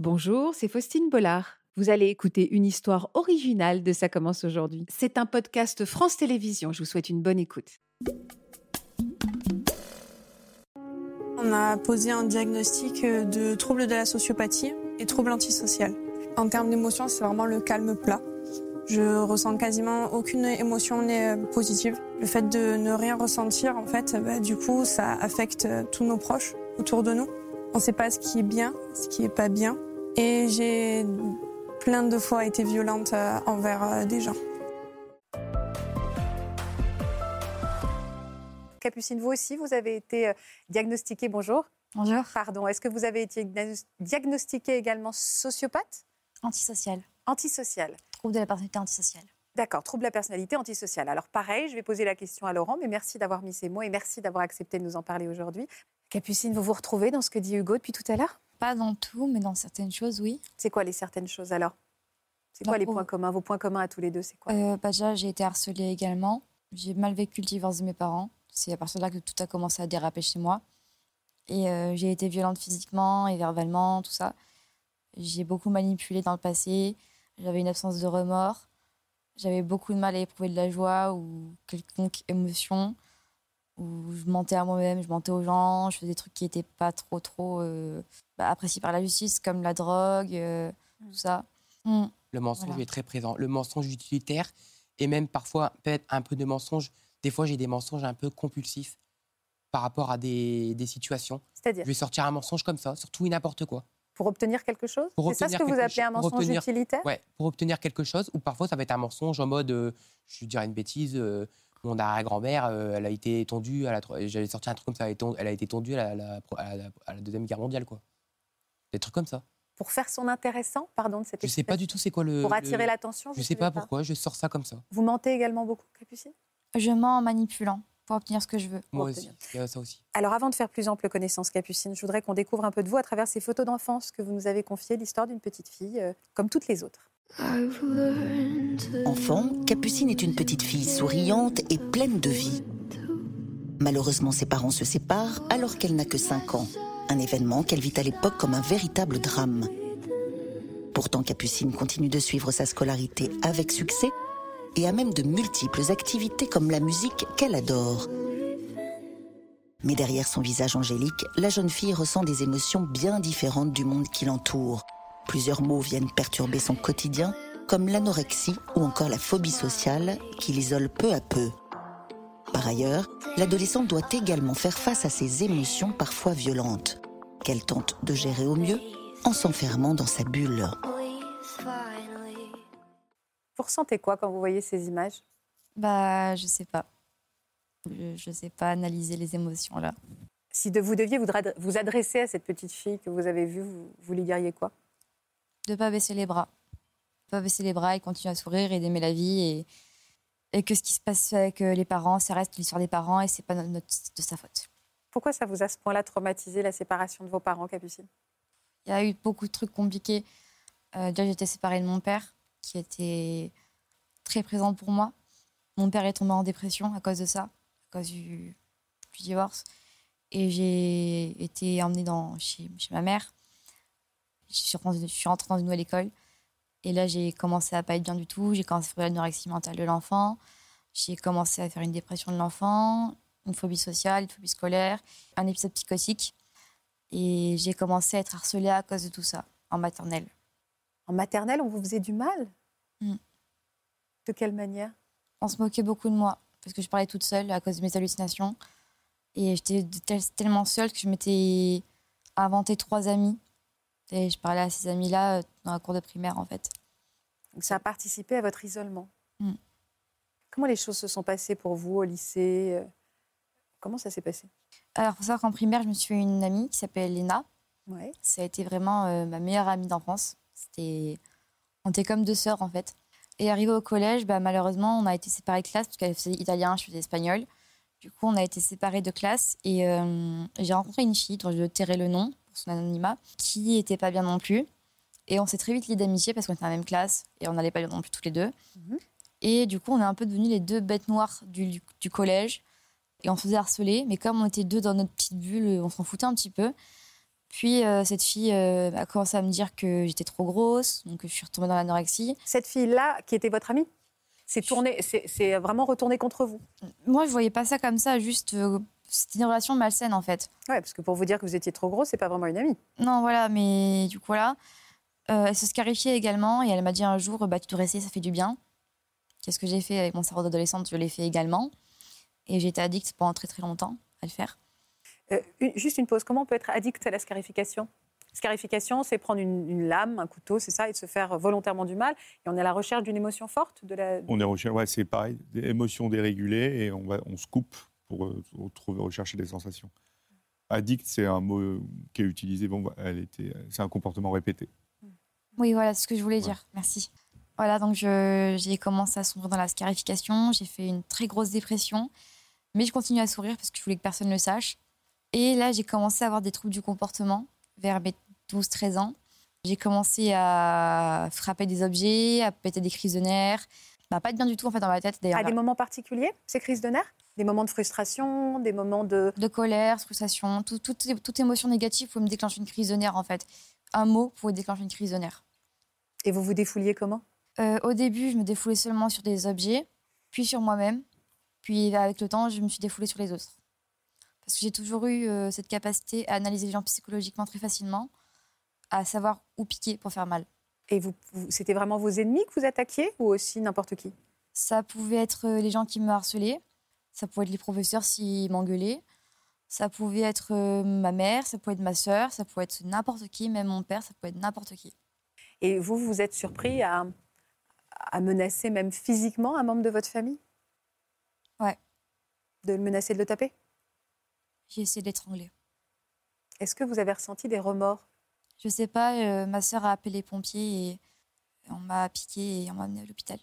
Bonjour, c'est Faustine Bollard. Vous allez écouter une histoire originale de Ça commence aujourd'hui. C'est un podcast France Télévisions. Je vous souhaite une bonne écoute. On a posé un diagnostic de trouble de la sociopathie et trouble antisocial. En termes d'émotion, c'est vraiment le calme plat. Je ressens quasiment aucune émotion positive. Le fait de ne rien ressentir, en fait, bah, du coup, ça affecte tous nos proches autour de nous. On ne sait pas ce qui est bien, ce qui est pas bien. Et j'ai plein de fois été violente euh, envers euh, des gens. Capucine, vous aussi, vous avez été euh, diagnostiquée, bonjour. Bonjour. Pardon, est-ce que vous avez été diagnostiquée également sociopathe? Antisocial. Antisocial. Trouble de la personnalité antisociale. D'accord, trouble de la personnalité antisociale. Alors pareil, je vais poser la question à Laurent, mais merci d'avoir mis ces mots et merci d'avoir accepté de nous en parler aujourd'hui. Capucine, vous vous retrouvez dans ce que dit Hugo depuis tout à l'heure? Pas dans tout, mais dans certaines choses, oui. C'est quoi les certaines choses alors? C'est quoi les points communs? Vos points communs à tous les deux, c'est quoi? Euh, bah, Déjà, j'ai été harcelée également. J'ai mal vécu le divorce de mes parents. C'est à partir de là que tout a commencé à déraper chez moi. Et euh, j'ai été violente physiquement et verbalement, tout ça. J'ai beaucoup manipulé dans le passé. J'avais une absence de remords. J'avais beaucoup de mal à éprouver de la joie ou quelconque émotion. Où je mentais à moi-même, je mentais aux gens, je faisais des trucs qui n'étaient pas trop, trop euh, bah, appréciés par la justice, comme la drogue, euh, tout ça. Mm. Le mensonge est très présent. Le mensonge utilitaire et même parfois peut-être un peu de mensonge. Des fois, j'ai des mensonges un peu compulsifs par rapport à des, des situations. C'est-à-dire Je vais sortir un mensonge comme ça, sur tout et n'importe quoi. Pour obtenir quelque chose C'est ça ce que vous appelez un mensonge utilitaire Oui, pour obtenir quelque chose. Ou parfois, ça va être un mensonge en mode, euh, je dirais une bêtise, euh, mon arrière-grand-mère, euh, elle a été tondue, j'allais sortir un truc comme ça, elle a été tondue à la, à la, Deuxième Guerre mondiale. quoi. Des trucs comme ça. Pour faire son intéressant, pardon de cette Je ne sais pas du tout c'est quoi le... Pour attirer l'attention Je ne sais pas pourquoi, je sors ça comme ça. Vous mentez également beaucoup, Capucine? Je mens en manipulant pour obtenir ce que je veux. Moi aussi, il y a ça aussi. Alors avant de faire plus ample connaissance, Capucine, je voudrais qu'on découvre un peu de vous à travers ces photos d'enfance que vous nous avez confiées, l'histoire d'une petite fille, euh, comme toutes les autres. Enfant, Capucine est une petite fille souriante et pleine de vie. Malheureusement, ses parents se séparent alors qu'elle n'a que 5 ans. Un événement qu'elle vit à l'époque comme un véritable drame. Pourtant, Capucine continue de suivre sa scolarité avec succès et a même de multiples activités comme la musique qu'elle adore. Mais derrière son visage angélique, la jeune fille ressent des émotions bien différentes du monde qui l'entoure. Plusieurs mots viennent perturber son quotidien, comme l'anorexie ou encore la phobie sociale qui l'isole peu à peu. Par ailleurs, l'adolescente doit également faire face à ses émotions parfois violentes, qu'elle tente de gérer au mieux en s'enfermant dans sa bulle. Vous ressentez quoi quand vous voyez ces images? Bah, je sais pas. Je ne sais pas analyser les émotions là. Si de, vous deviez vous, adresser à cette petite fille que vous avez vue, vous, lui diriez quoi? De pas baisser les bras. De pas baisser les bras et continuer à sourire et d'aimer la vie et, et que ce qui se passe avec euh, les parents, ça reste l'histoire des parents et c'est pas notre, de sa faute. Pourquoi ça vous a à ce point-là traumatisé la séparation de vos parents, Capucine? Il y a eu beaucoup de trucs compliqués. Euh, déjà, j'étais séparée de mon père qui était très présente pour moi. Mon père est tombé en dépression à cause de ça, à cause du, divorce. Et j'ai été emmenée dans, chez, chez ma mère. Je suis, rentrée, je suis rentrée dans une nouvelle école. Et là, j'ai commencé à pas être bien du tout. J'ai commencé à faire l'anorexie mentale de l'enfant. J'ai commencé à faire une dépression de l'enfant, une phobie sociale, une phobie scolaire, un épisode psychotique. Et j'ai commencé à être harcelée à cause de tout ça, en maternelle. En maternelle, on vous faisait du mal mm. De quelle manière? On se moquait beaucoup de moi, parce que je parlais toute seule à cause de mes hallucinations. Et j'étais tellement seule que je m'étais inventé trois amis. Et je parlais à ces amis-là euh, dans la cour de primaire, en fait. Donc ça a participé à votre isolement. Mm. Comment les choses se sont passées pour vous au lycée euh? Comment ça s'est passé? Alors, il faut savoir qu'en primaire, je me suis fait une amie qui s'appelle Léna. Ouais. Ça a été vraiment euh, ma meilleure amie d'enfance. C'était... On était comme deux sœurs, en fait. Et arrivé au collège, bah, malheureusement, on a été séparés de classe parce qu'elle faisait italien, je faisais espagnol. Du coup, on a été séparés de classe et euh, j'ai rencontré une fille dont je tairai le nom son anonymat, qui était pas bien non plus. Et on s'est très vite liés d'amitié parce qu'on était dans la même classe et on n'allait pas bien non plus tous les deux. Mhm. Et du coup, on est un peu devenus les deux bêtes noires du, du, collège et on se faisait harceler. Mais comme on était deux dans notre petite bulle, on s'en foutait un petit peu. Puis euh, cette fille euh, a commencé à me dire que j'étais trop grosse, donc je suis retombée dans l'anorexie. Cette fille-là, qui était votre amie, c'est tourné, c'est c'est vraiment retourné contre vous? Moi, je voyais pas ça comme ça, juste euh, c'était une relation malsaine en fait. Ouais, parce que pour vous dire que vous étiez trop gros, c'est pas vraiment une amie. Non, voilà, mais du coup, voilà. Euh, elle se scarifiait également et elle m'a dit un jour bah, Tu devrais essayer, ça fait du bien. Qu'est-ce que j'ai fait avec mon cerveau d'adolescente? Je l'ai fait également. Et j'étais addicte pendant très très longtemps à le faire. Euh, une- juste une pause. Comment on peut être addict à la scarification? Scarification, c'est prendre une, une lame, un couteau, c'est ça, et de se faire volontairement du mal. Et on est à la recherche d'une émotion forte de la. On est recherché, ouais, c'est pareil, des émotions dérégulées et on, va, on se coupe pour euh, rechercher des sensations. Addict, c'est un mot euh, qui est utilisé, bon, bah, elle était, c'est un comportement répété. Oui, voilà, c'est ce que je voulais dire. Merci. Voilà, donc je- j'ai commencé à sombrer dans la scarification. J'ai fait une très grosse dépression. Mais je continue à sourire parce que je voulais que personne ne le sache. Et là, j'ai commencé à avoir des troubles du comportement vers mes 12-13 ans. J'ai commencé à frapper des objets, à péter des crises de nerfs. Bah, pas être bien du tout en fait dans ma tête. D'ailleurs, À des moments particuliers, ces crises de nerfs? Des moments de frustration, des moments de. de colère, frustration, tout- tout- toute émotion négative pouvait me déclencher une crise de nerfs en fait. Un mot pouvait déclencher une crise de nerfs. Et vous vous défouliez comment? Euh, au début, je me défoulais seulement sur des objets, puis sur moi-même. Puis avec le temps, je me suis défoulée sur les autres. Parce que j'ai toujours eu euh, cette capacité à analyser les gens psychologiquement très facilement, à savoir où piquer pour faire mal. Et vous, vous- c'était vraiment vos ennemis que vous attaquiez ou aussi n'importe qui? Ça pouvait être euh, les gens qui me harcelaient, ça pouvait être les professeurs s'ils m'engueulaient, ça pouvait être euh, ma mère, ça pouvait être ma sœur, ça pouvait être n'importe qui, même mon père, ça pouvait être n'importe qui. Et vous, vous êtes surpris à, à menacer même physiquement un membre de votre famille? Ouais. De le menacer de le taper? J'ai essayé de l'étrangler. Est-ce que vous avez ressenti des remords? Je sais pas, euh, ma sœur a appelé les pompiers et on m'a piqué et on m'a amené à l'hôpital.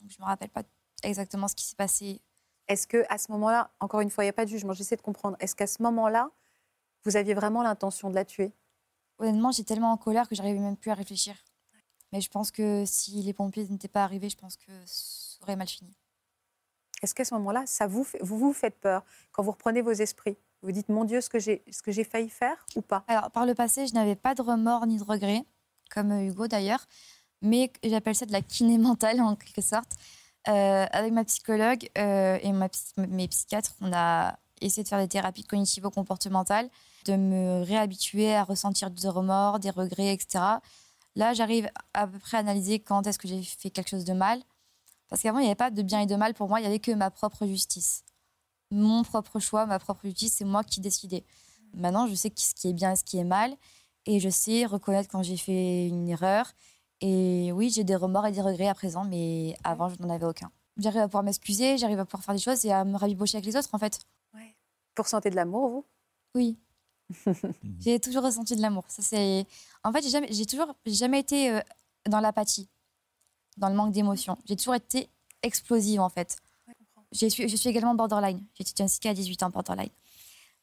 Donc je me rappelle pas exactement ce qui s'est passé. Est-ce que à ce moment-là, encore une fois, il n'y a pas de jugement, j'essaie de comprendre, est-ce qu'à ce moment-là, vous aviez vraiment l'intention de la tuer? Honnêtement, j'étais tellement en colère que j'arrivais même plus à réfléchir. Mais je pense que si les pompiers n'étaient pas arrivés, je pense que ça aurait mal fini. Est-ce qu'à ce moment-là, ça vous, fait- vous vous faites peur? Quand vous reprenez vos esprits Vous dites, mon Dieu, ce que j'ai, ce que j'ai failli faire ou pas? Alors, par le passé, je n'avais pas de remords ni de regrets, comme euh, Hugo d'ailleurs, mais j'appelle ça de la kiné mentale en quelque sorte. Euh, avec ma psychologue euh, et mes psychiatres, on a essayé de faire des thérapies cognitivo-comportementales, de me réhabituer à ressentir des remords, des regrets, etc. Là, j'arrive à peu près à analyser quand est-ce que j'ai fait quelque chose de mal. Parce qu'avant, il n'y avait pas de bien et de mal pour moi, il n'y avait que ma propre justice. Mon propre choix, ma propre justice, c'est moi qui décidais. Maintenant, je sais ce qui est bien et ce qui est mal. Et je sais reconnaître quand j'ai fait une erreur. Et oui, j'ai des remords et des regrets à présent, mais avant, je n'en avais aucun. J'arrive à pouvoir m'excuser, j'arrive à pouvoir faire des choses et à me rabibocher avec les autres, en fait. Vous ressentez de l'amour, vous? Oui. j'ai toujours ressenti de l'amour. Ça, c'est... En fait, j'ai, jamais, j'ai toujours jamais été euh, dans l'apathie, dans le manque d'émotion. J'ai toujours été explosive, en fait. J'ai suis- je suis également borderline. J'ai été diagnostiquée à 18 ans borderline.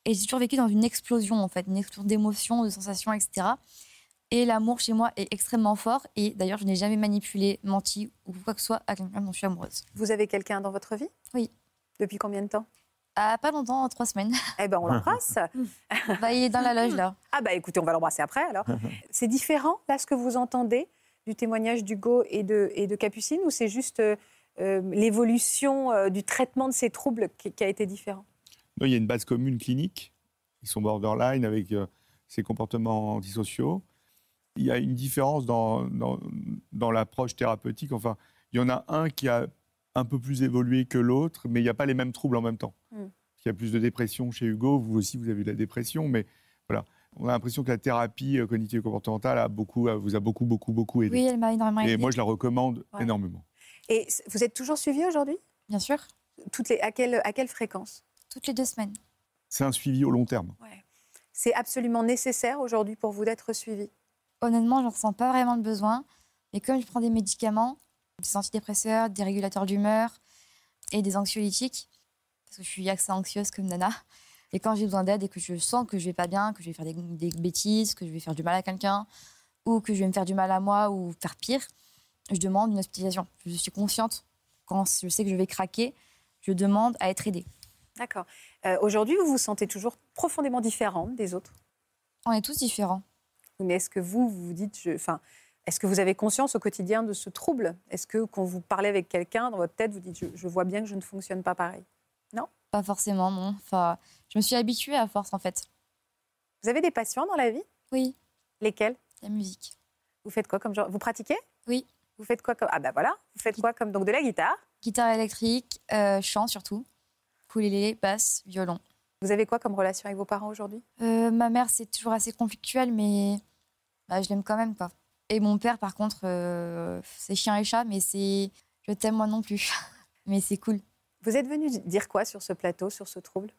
Et j'ai toujours vécu dans une explosion, en fait, une explosion d'émotions, de sensations, etc. Et l'amour chez moi est extrêmement fort. Et d'ailleurs, je n'ai jamais manipulé, menti ou quoi que ce soit à quelqu'un dont je suis amoureuse. Vous avez quelqu'un dans votre vie? Oui. Depuis combien de temps? À pas longtemps, en trois semaines. Eh ben, on l'embrasse. Bah, il est dans la loge, là. Ah bah écoutez, on va l'embrasser après alors. c'est différent là ce que vous entendez du témoignage d'Hugo et de, et de Capucine ou c'est juste euh, euh, l'évolution euh, du traitement de ces troubles qui, qui a été différent? Non, il y a une base commune clinique. Ils sont borderline avec euh, ces comportements antisociaux. Il y a une différence dans, dans, dans l'approche thérapeutique. Enfin, il y en a un qui a un peu plus évolué que l'autre, mais il n'y a pas les mêmes troubles en même temps. Mm. Il y a plus de dépression chez Hugo. Vous aussi, vous avez eu de la dépression, mais voilà. On a l'impression que la thérapie euh, cognitive comportementale a beaucoup, a- vous a beaucoup, beaucoup, beaucoup aidé. Oui, elle m'a énormément Et aidée. moi, je la recommande Ouais. énormément. Et vous êtes toujours suivi aujourd'hui? Bien sûr, Toutes les, à, quelle, à quelle fréquence? Toutes les deux semaines. C'est un suivi au long terme. C'est absolument nécessaire aujourd'hui pour vous d'être suivi? Honnêtement, je ne ressens pas vraiment le besoin. Mais comme je prends des médicaments, des antidépresseurs, des régulateurs d'humeur et des anxiolytiques, parce que je suis accès anxieuse comme Nana, et quand j'ai besoin d'aide et que je sens que je vais pas bien, que je vais faire des, des bêtises, que je vais faire du mal à quelqu'un, ou que je vais me faire du mal à moi, ou faire pire, je demande une hospitalisation. Je suis consciente, quand je sais que je vais craquer, je demande à être aidée. D'accord. Euh, aujourd'hui, vous vous sentez toujours profondément différente des autres? On est tous différents. Mais est-ce que vous, vous dites, je- enfin, est-ce que vous avez conscience au quotidien de ce trouble? Est-ce que quand vous parlez avec quelqu'un dans votre tête, vous dites, je, je vois bien que je ne fonctionne pas pareil? Pas forcément, non. Enfin, je me suis habituée à force, en fait. Vous avez des passions dans la vie? Oui, Lesquelles? La musique. Vous faites quoi comme genre? Vous pratiquez? Oui. Vous faites quoi comme Ah bah voilà. Vous faites quoi comme donc de la guitare? Guitare électrique, euh, chant surtout. Ukulélé, basse, violon. Vous avez quoi comme relation avec vos parents aujourd'hui? Euh, ma mère, c'est toujours assez conflictuel, mais bah, je l'aime quand même, quoi. Et mon père, par contre, euh, c'est chien et chat, mais c'est... Je t'aime moi non plus. mais c'est cool. Vous êtes venu dire quoi sur ce plateau, sur ce trouble?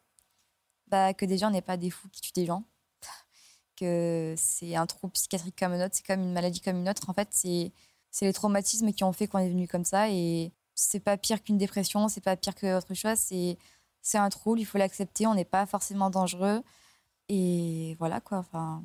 Bah, que des gens n'est pas des fous qui tuent des gens. Que c'est un trouble psychiatrique comme un autre, c'est comme une maladie comme une autre. En fait, c'est les traumatismes qui ont fait qu'on est venu comme ça. Et c'est pas pire qu'une dépression, c'est pas pire qu'autre chose. C'est c'est un trouble, il faut l'accepter. On n'est pas forcément dangereux. Et voilà quoi. Enfin,